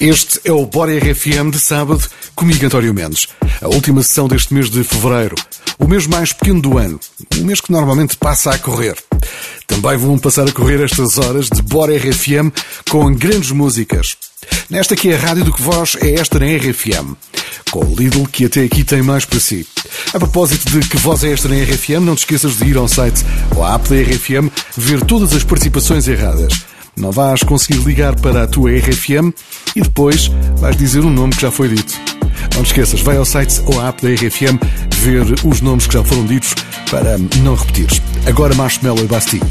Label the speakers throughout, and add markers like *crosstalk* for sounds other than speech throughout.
Speaker 1: Este é o Bora RFM de sábado, comigo António Mendes. A última sessão deste mês de fevereiro. O mês mais pequeno do ano. Um mês que normalmente passa a correr. Também vão passar a correr estas horas de Bora RFM com grandes músicas. Nesta que é a rádio do que voz é esta na RFM. Com o Lidl que até aqui tem mais para si. A propósito de que voz é esta na RFM, não te esqueças de ir ao site ou à app da RFM ver todas as participações erradas. Não vais conseguir ligar para a tua RFM e depois vais dizer um nome que já foi dito. Não te esqueças, vai ao site ou à app da RFM ver os nomes que já foram ditos para não repetires. Agora Marshmallow e Bastille.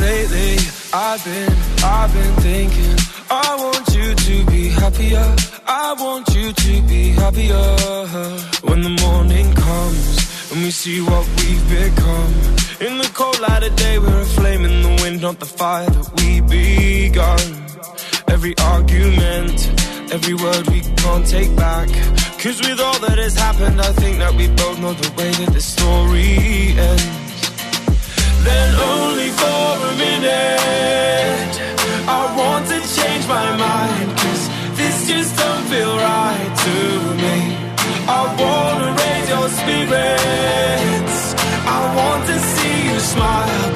Speaker 2: Lately, I've been, I've been thinking, I want you to be happier. I want you to be happier. When the morning comes and we see what we've become. In the cold light of day, we're a flame in the wind, not the fire that we begun. Every argument, every word we can't take back. Cause with all that has happened, I think that we both know the way that the story ends. Then only for a minute, I want to change my mind. Cause this just don't feel right to me. I wanna your spirits. I want to see you smile,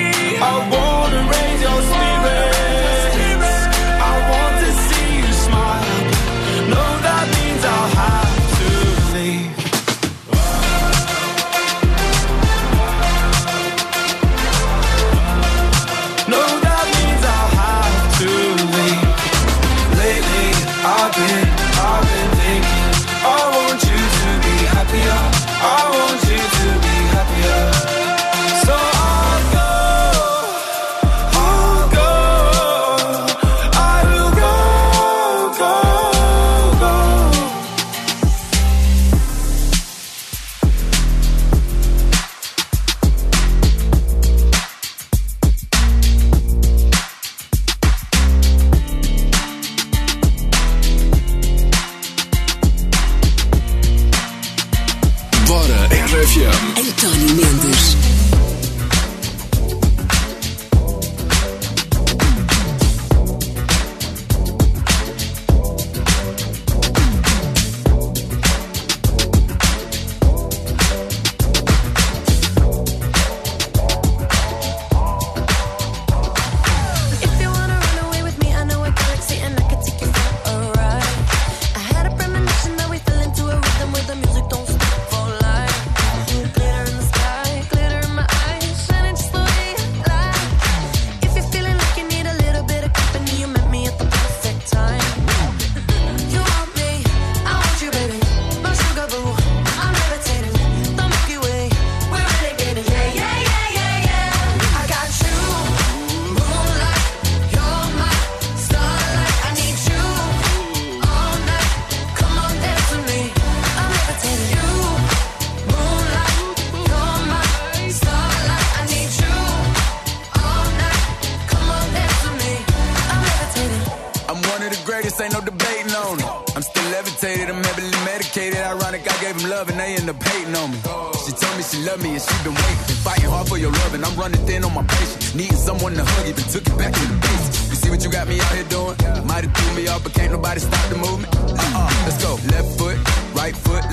Speaker 1: RFM.
Speaker 3: António Mendes.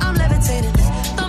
Speaker 4: I'm levitating.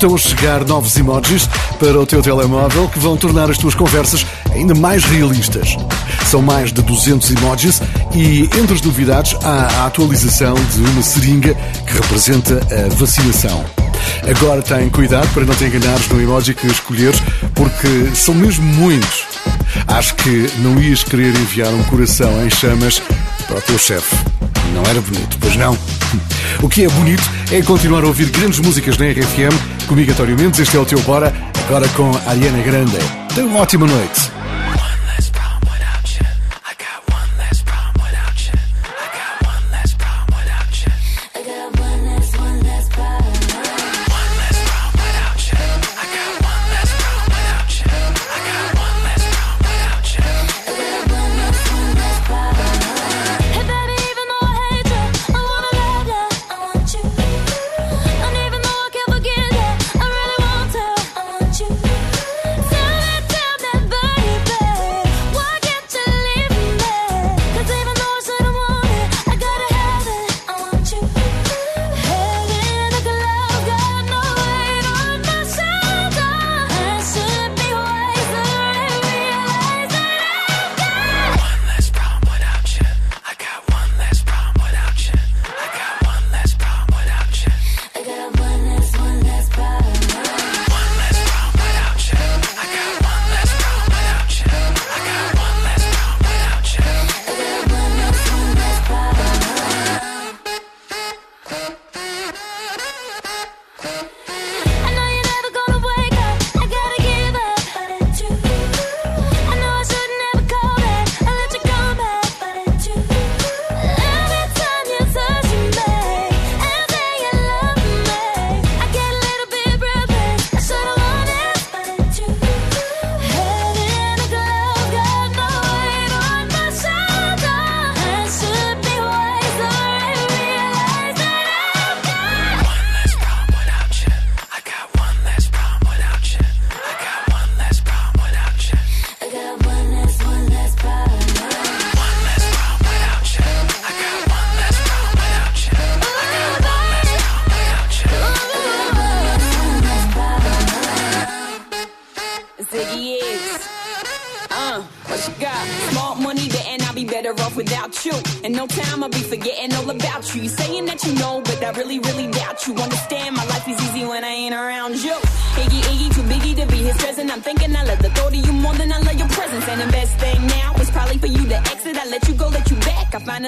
Speaker 1: Estão a chegar novos emojis para o teu telemóvel que vão tornar as tuas conversas ainda mais realistas. São mais de 200 emojis e, entre as novidades, há a atualização de uma seringa que representa a vacinação. Agora tem cuidado para não te enganares no emoji que escolheres, porque são mesmo muitos. Acho que não ias querer enviar um coração em chamas para o teu chefe. Não era bonito, pois não? O que é bonito é continuar a ouvir grandes músicas na RFM comigo, António Mendes. Este é o teu Bora, agora com Ariana Grande. Tenha uma ótima noite.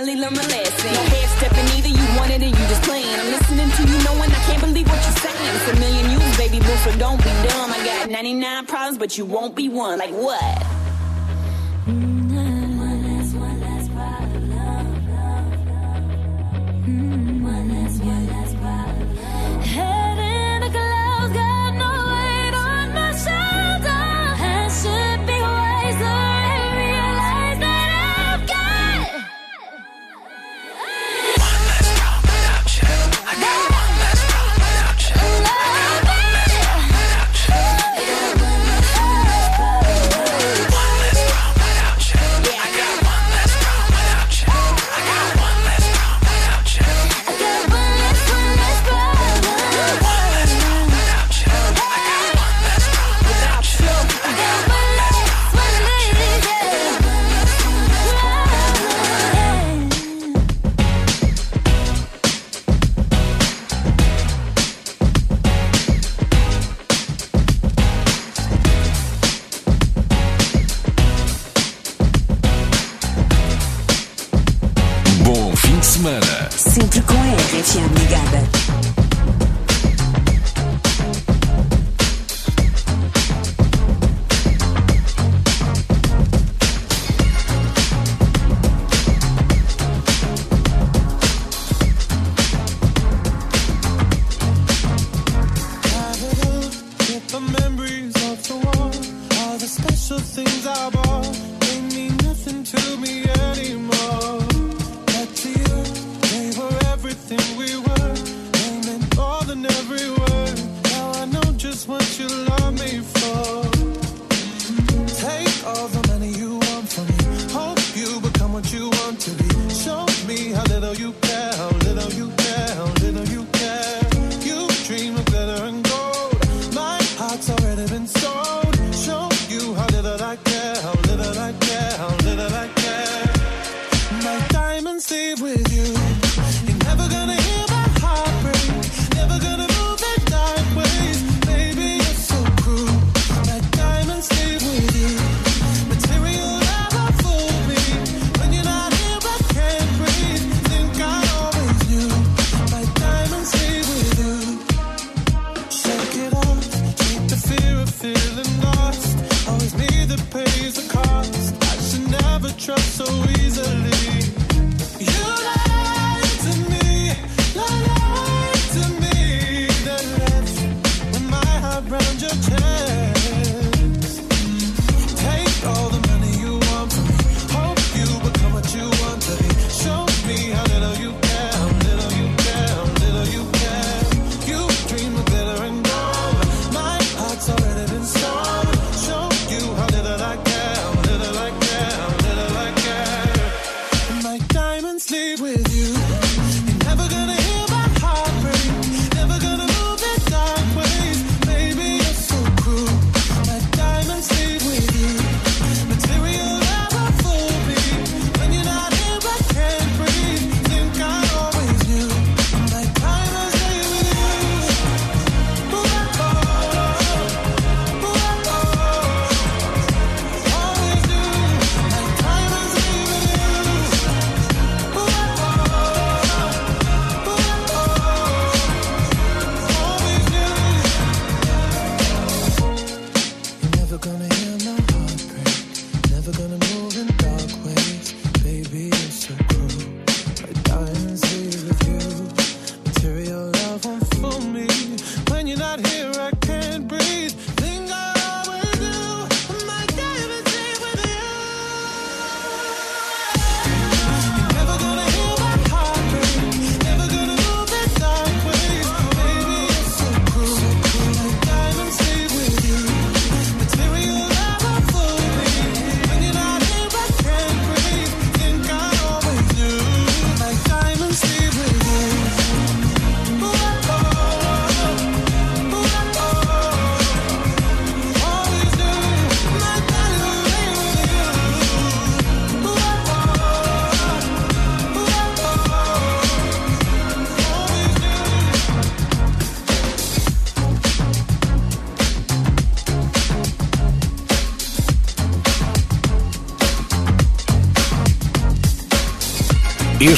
Speaker 5: finally learn my lesson. No half stepping either, you wanted it, you just playing. I'm listening to you, knowing I can't believe what you're saying. It's a million you, baby boo, so don't be dumb. I got 99 problems, but you won't be one. Like what?
Speaker 6: and
Speaker 7: stay with you.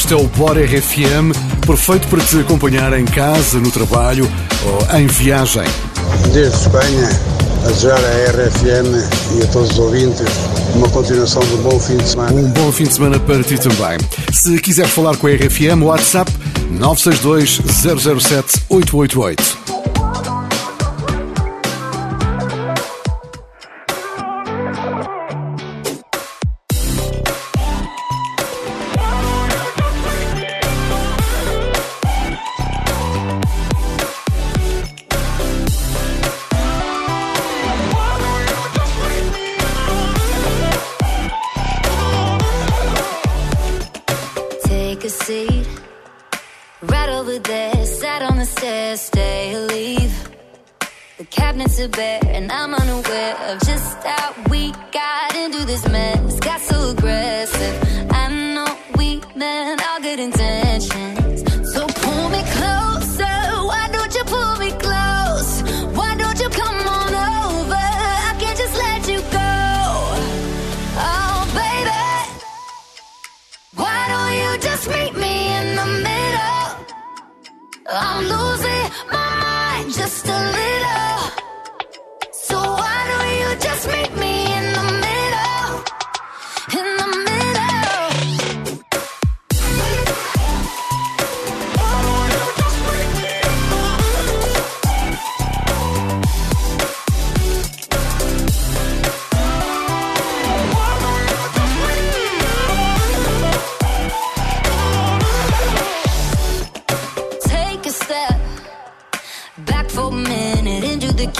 Speaker 1: Este é o Bora RFM, perfeito para te acompanhar em casa, no trabalho ou em viagem.
Speaker 8: Desde Espanha, a desejar à RFM e a todos os ouvintes uma continuação de um bom fim de semana.
Speaker 1: Um bom fim de semana para ti também. Se quiseres falar com a RFM, WhatsApp 962 007 888.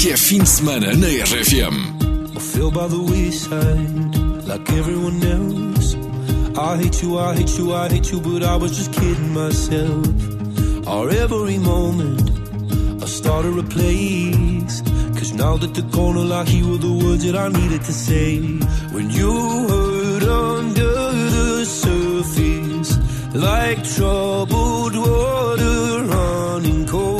Speaker 9: Que é fim de semana na RFM.
Speaker 2: I feel by the wayside like everyone else. I hate you, I hate you, I hate you, but I was just kidding myself. Our every moment I started a place. Cause now that the corner like you were the words that I needed to say. When you hurt under the surface,
Speaker 10: like troubled water running cold.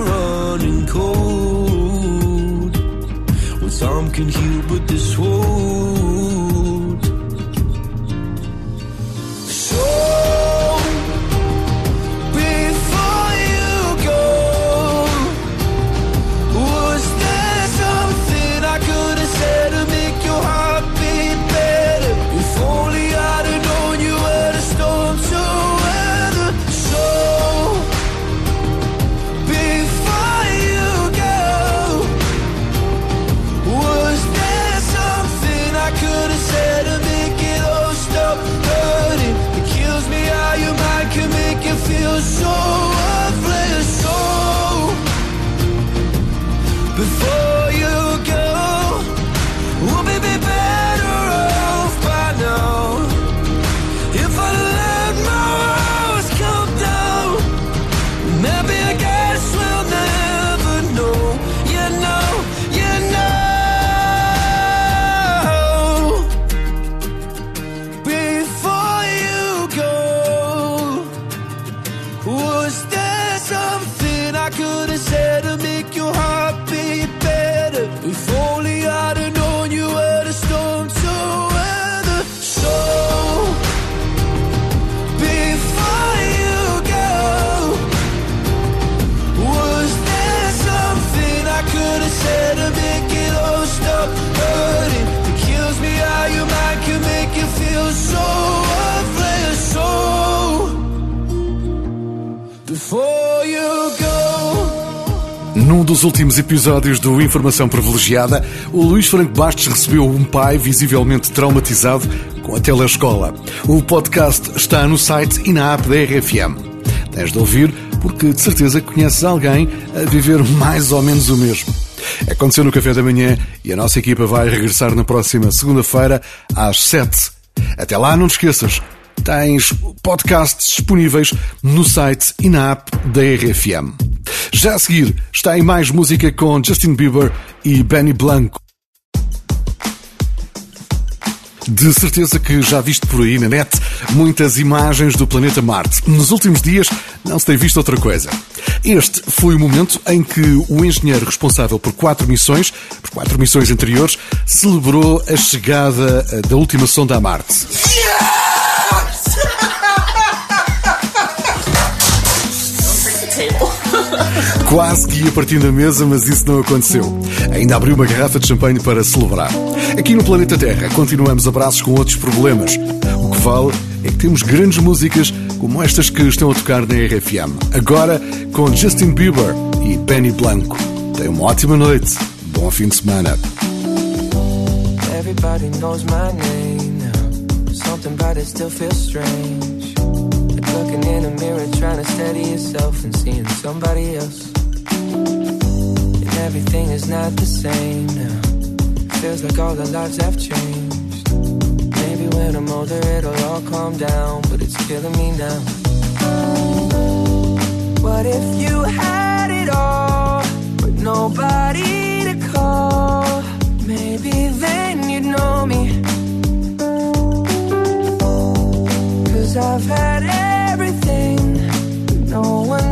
Speaker 1: dos últimos episódios do Informação Privilegiada, o Luís Franco Bastos recebeu um pai visivelmente traumatizado com a telescola. O podcast está no site e na app da RFM. Tens de ouvir porque de certeza conheces alguém a viver mais ou menos o mesmo. Aconteceu no café da manhã e a nossa equipa vai regressar na próxima segunda-feira às 7. Até lá, não te esqueças, tens podcasts disponíveis no site e na app da RFM. Já a seguir, está em mais música com Justin Bieber e Benny Blanco. De certeza que já viste por aí na net muitas imagens do planeta Marte. Nos últimos dias não se tem visto outra coisa. Este foi o momento em que o engenheiro responsável por quatro missões, por quatro missões anteriores, celebrou a chegada eh, da última sonda a Marte. Quase que ia partindo a mesa, mas isso não aconteceu. Ainda abriu uma garrafa de champanhe para celebrar. Aqui no planeta Terra continuamos abraços com outros problemas. O que vale é que temos grandes músicas como estas que estão a tocar na RFM. Agora com Justin Bieber e Benny Blanco. Tenha uma ótima noite. Bom fim de semana.
Speaker 10: Everybody knows my name now. Something about it still feels strange. In a mirror, trying to steady yourself and seeing somebody else. And everything is not the same now. Feels like all the lives have changed. Maybe when I'm older, it'll all calm down, but it's killing me now. What if you had it all, but nobody to call? Maybe then you'd know me. Cause
Speaker 11: I've had but no one's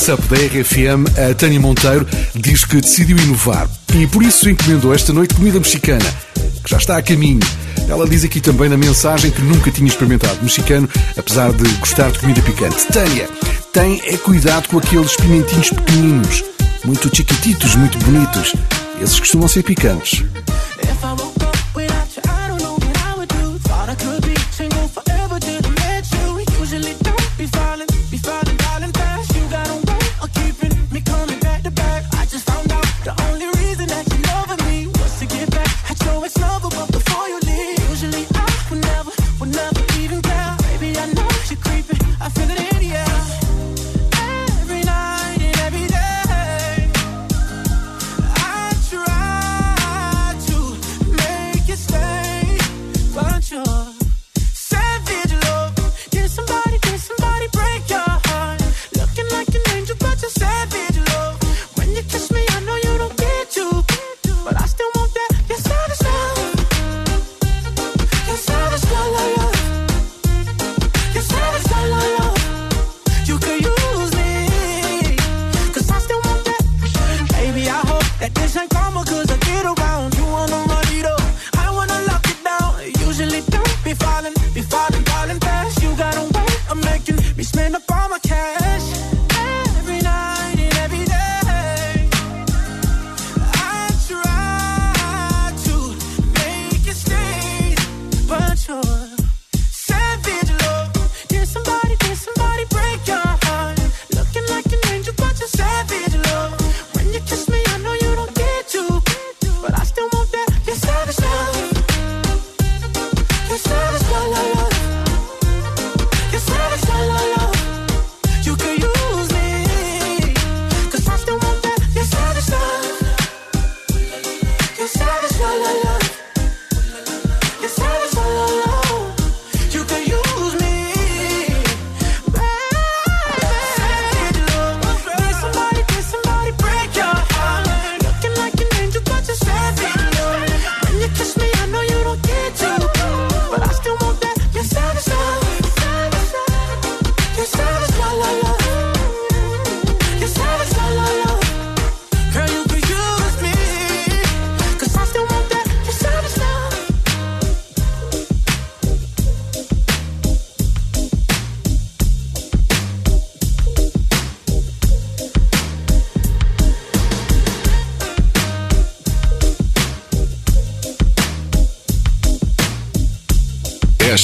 Speaker 1: WhatsApp da RFM, a Tânia Monteiro diz que decidiu inovar e por isso encomendou esta noite comida mexicana, que já está a caminho. Ela diz aqui também na mensagem que nunca tinha experimentado mexicano, apesar de gostar de comida picante. Tânia, tem é cuidado com aqueles pimentinhos pequeninos, muito chiquititos, muito bonitos. Esses costumam ser picantes.
Speaker 12: É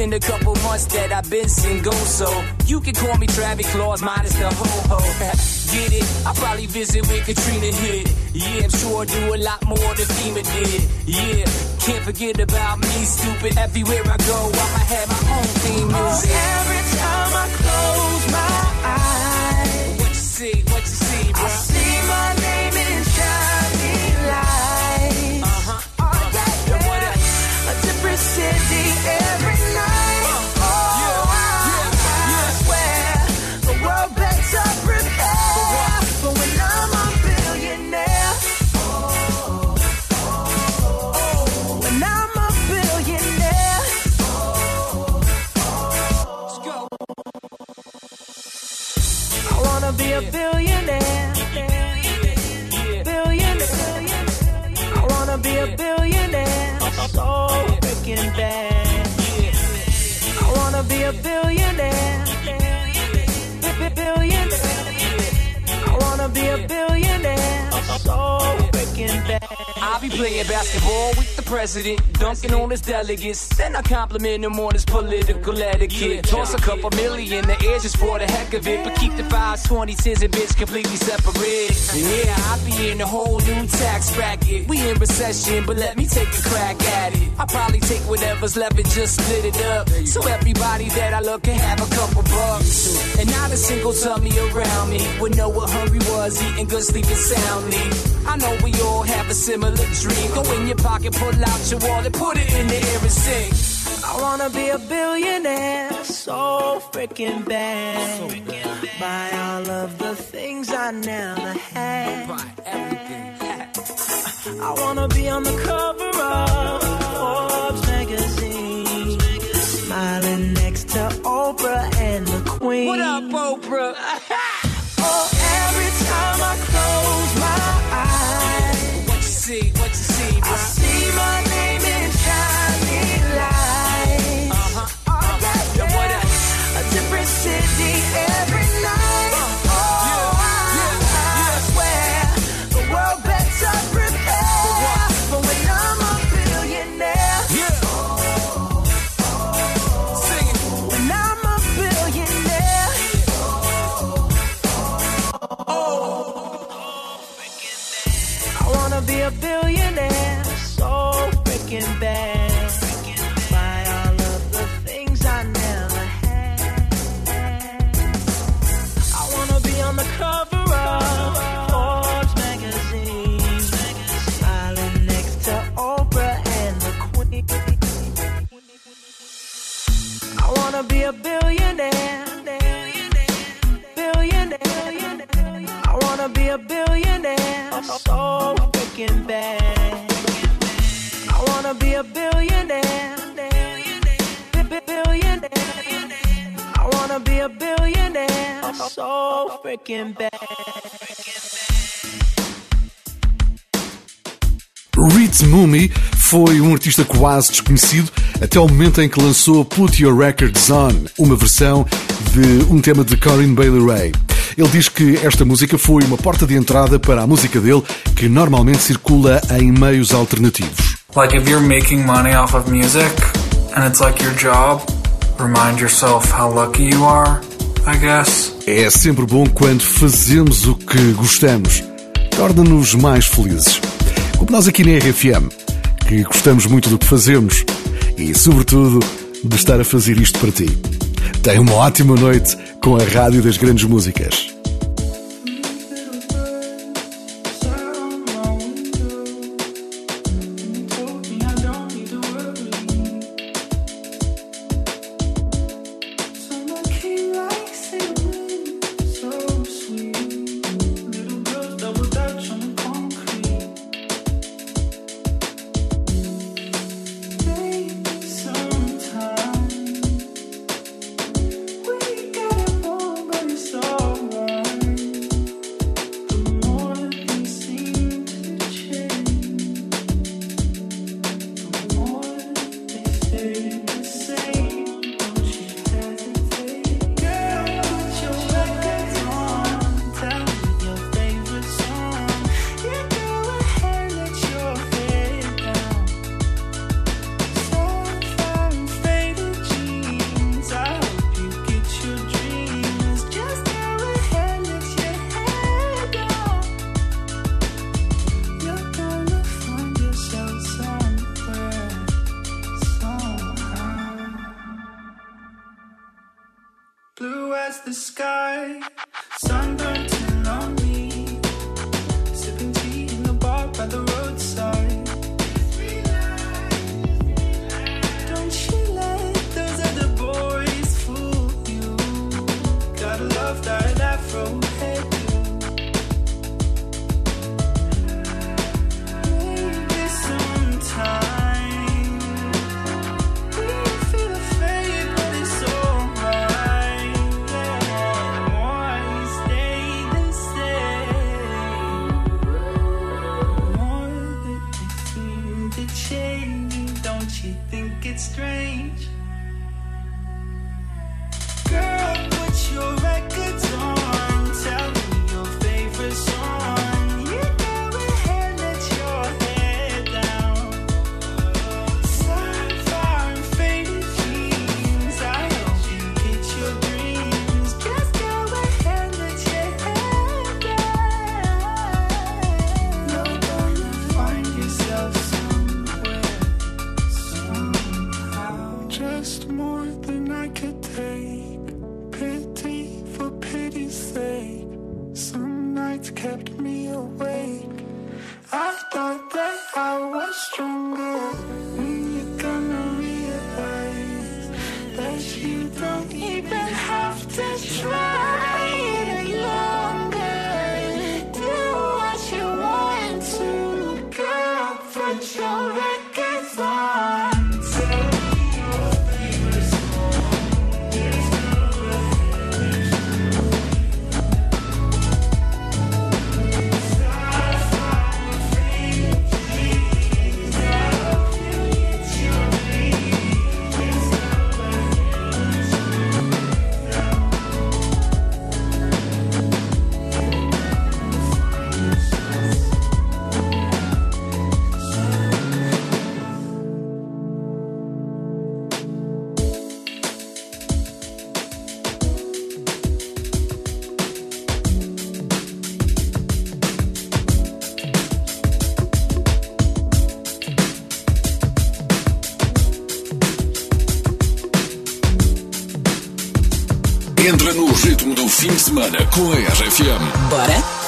Speaker 13: been a couple months that I've been single, so you can call me Travis Claus minus the ho ho. *laughs* Get it? I probably visit with Katrina hit. Yeah, I'm sure I do a lot more than FEMA did. Yeah, can't forget about me, stupid. Everywhere I go, I'ma have my own theme oh, music.
Speaker 12: Oh, every time I close my eyes,
Speaker 13: what you see? What you see, bro?
Speaker 12: billionaire. Billionaire. I wanna be a billionaire. So freaking bad.
Speaker 3: I wanna be a billionaire. Billionaire. I wanna be a billionaire. So freaking bad.
Speaker 13: I'll be playing basketball with the president, dunking on his delegates. Then I compliment him on his political etiquette. Toss a couple million, the air just for the heck of it. But keep the fives, twenty and bitch completely separate. Yeah, I'll be in a whole new tax bracket. We in recession, but let me take a crack at it. I'll probably take whatever's left and just split it up. So everybody that I look can have a couple bucks. And not a single tummy around me would know what hungry was, eating good, sleeping soundly. I know we a similar dream. Go in your pocket, pull out your wallet, put it in the air and sing.
Speaker 3: I wanna be a billionaire, so freaking bad. Buy all of the things I never had. *laughs* I wanna be on the cover of Forbes magazine, smiling next to Oprah and the Queen.
Speaker 13: What up, Oprah? *laughs*
Speaker 3: oh, every time I
Speaker 13: see,
Speaker 3: billionaire. So freaking bad. I wanna be a billionaire. Bi- Billionaire. I wanna be a billionaire. So freaking bad.
Speaker 14: Ritz Mumi foi um artista quase desconhecido até o momento em que lançou Put Your Records On, uma versão de um tema de Corinne Bailey Ray. Ele diz que esta música foi uma porta de entrada para a música dele, que normalmente circula em meios alternativos.
Speaker 15: Like if you're making money off of music and it's like your job, remind yourself how lucky you are, I guess.
Speaker 14: É sempre bom quando fazemos o que gostamos. Torna-nos mais felizes. Como nós aqui na RFM, que gostamos muito do que fazemos e, sobretudo, de estar a fazer isto para ti. Tenha uma ótima noite com a Rádio das Grandes Músicas.
Speaker 9: Fim de semana com a RFM.
Speaker 7: Bora?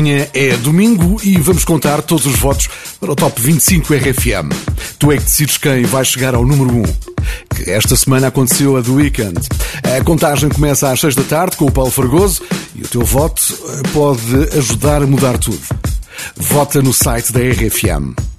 Speaker 1: Amanhã é domingo e vamos contar todos os votos para o Top 25 RFM. Tu é que decides quem vai chegar ao número 1. Que esta semana aconteceu a The Weekend. A contagem começa às 6 da tarde com o Paulo Fragoso e o teu voto eh, pode ajudar a mudar tudo. Vota no site da RFM.